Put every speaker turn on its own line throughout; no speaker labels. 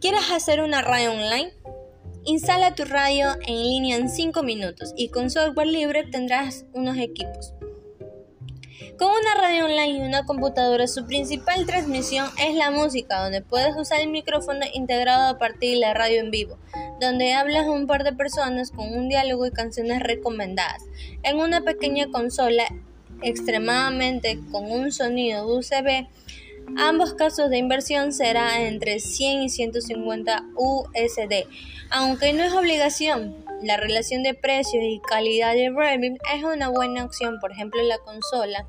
¿Quieres hacer una radio online? Instala tu radio en línea en 5 minutos y con software libre tendrás unos equipos. Con una radio online y una computadora, su principal transmisión es la música, donde puedes usar el micrófono integrado a partir de la radio en vivo, donde hablas a un par de personas con un diálogo y canciones recomendadas. En una pequeña consola extremadamente con un sonido USB, ambos casos de inversión será entre 100 y 150 USD, aunque no es obligación. La relación de precios y calidad de Revit es una buena opción, por ejemplo la consola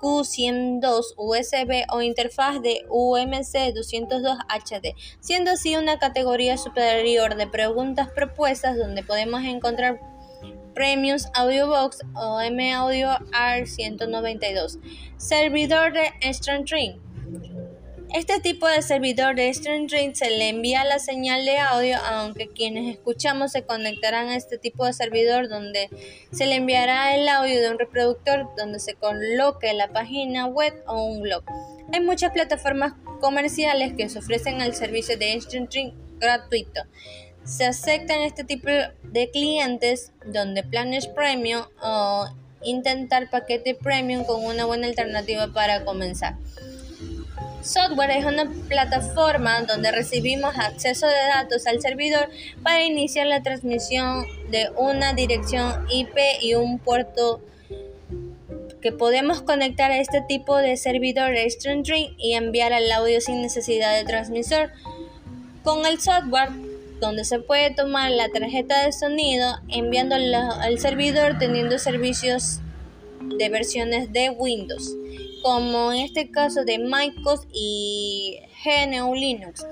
Q102 USB o interfaz de UMC 202 HD, siendo así una categoría superior de preguntas propuestas donde podemos encontrar Premiums Box o M Audio R192, servidor de String este tipo de servidor de StreamYard se le envía la señal de audio, aunque quienes escuchamos se conectarán a este tipo de servidor donde se le enviará el audio de un reproductor donde se coloque la página web o un blog. Hay muchas plataformas comerciales que ofrecen el servicio de StreamYard gratuito. Se aceptan este tipo de clientes donde planes premium o intentar paquete premium con una buena alternativa para comenzar. Software es una plataforma donde recibimos acceso de datos al servidor para iniciar la transmisión de una dirección IP y un puerto que podemos conectar a este tipo de servidor StreamDream y enviar el audio sin necesidad de transmisor. Con el software, donde se puede tomar la tarjeta de sonido enviándola al servidor teniendo servicios de versiones de Windows como en este caso de MacOS y GNU Linux.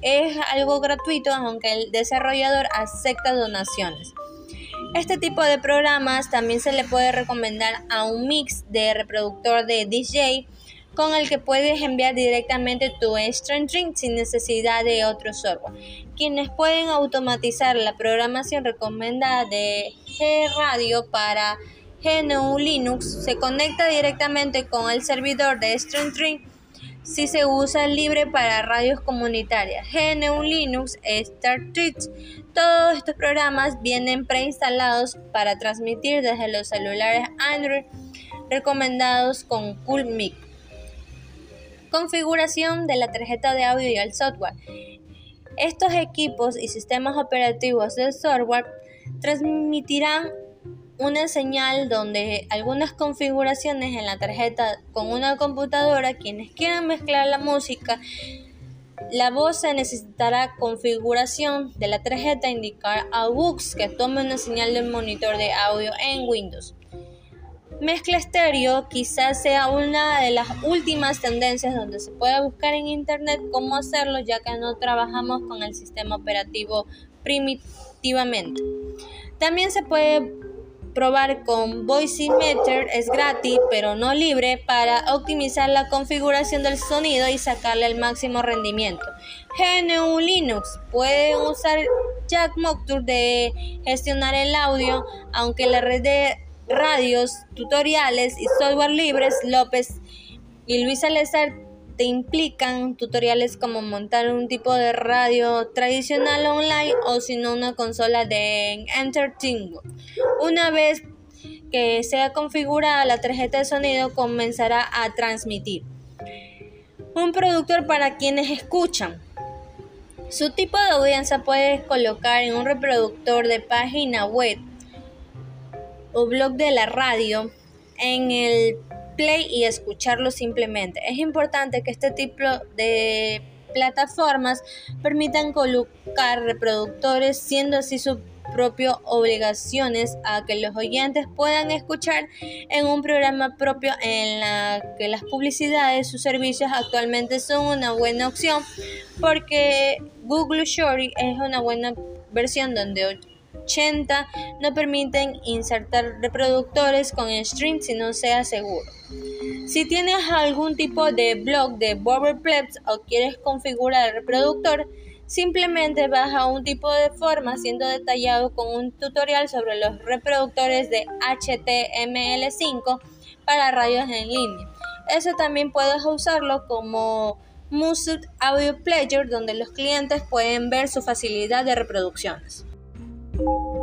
Es algo gratuito aunque el desarrollador acepta donaciones. Este tipo de programas también se le puede recomendar a un mix de reproductor de DJ con el que puedes enviar directamente tu string sin necesidad de otro software. Quienes pueden automatizar la programación recomendada de G-Radio para GNU Linux se conecta directamente con el servidor de StreamTree si se usa libre para radios comunitarias. GNU Linux, StarTreat. Todos estos programas vienen preinstalados para transmitir desde los celulares Android recomendados con CoolMic. Configuración de la tarjeta de audio y el software. Estos equipos y sistemas operativos del software transmitirán una señal donde algunas configuraciones en la tarjeta con una computadora, quienes quieran mezclar la música, la voz se necesitará configuración de la tarjeta indicar a Books que tome una señal del monitor de audio en Windows. Mezcla estéreo quizás sea una de las últimas tendencias donde se puede buscar en internet cómo hacerlo ya que no trabajamos con el sistema operativo primitivamente. También se puede probar con Voicemeter es gratis pero no libre para optimizar la configuración del sonido y sacarle el máximo rendimiento. GNU Linux puede usar Jack Moctur de gestionar el audio, aunque la red de radios, tutoriales y software libres López y Luis Salazar te implican tutoriales como montar un tipo de radio tradicional online o si no una consola de Entertainment. Una vez que sea configurada la tarjeta de sonido comenzará a transmitir. Un productor para quienes escuchan. Su tipo de audiencia puedes colocar en un reproductor de página web o blog de la radio en el play y escucharlo simplemente. Es importante que este tipo de plataformas permitan colocar reproductores, siendo así su propio obligaciones a que los oyentes puedan escuchar en un programa propio en la que las publicidades, sus servicios actualmente son una buena opción porque Google Shorty es una buena versión donde 80 no permiten insertar reproductores con stream si no sea seguro. Si tienes algún tipo de blog de Boverplex o quieres configurar el reproductor, simplemente vas a un tipo de forma siendo detallado con un tutorial sobre los reproductores de HTML5 para radios en línea. Eso también puedes usarlo como Music Audio Player donde los clientes pueden ver su facilidad de reproducciones. you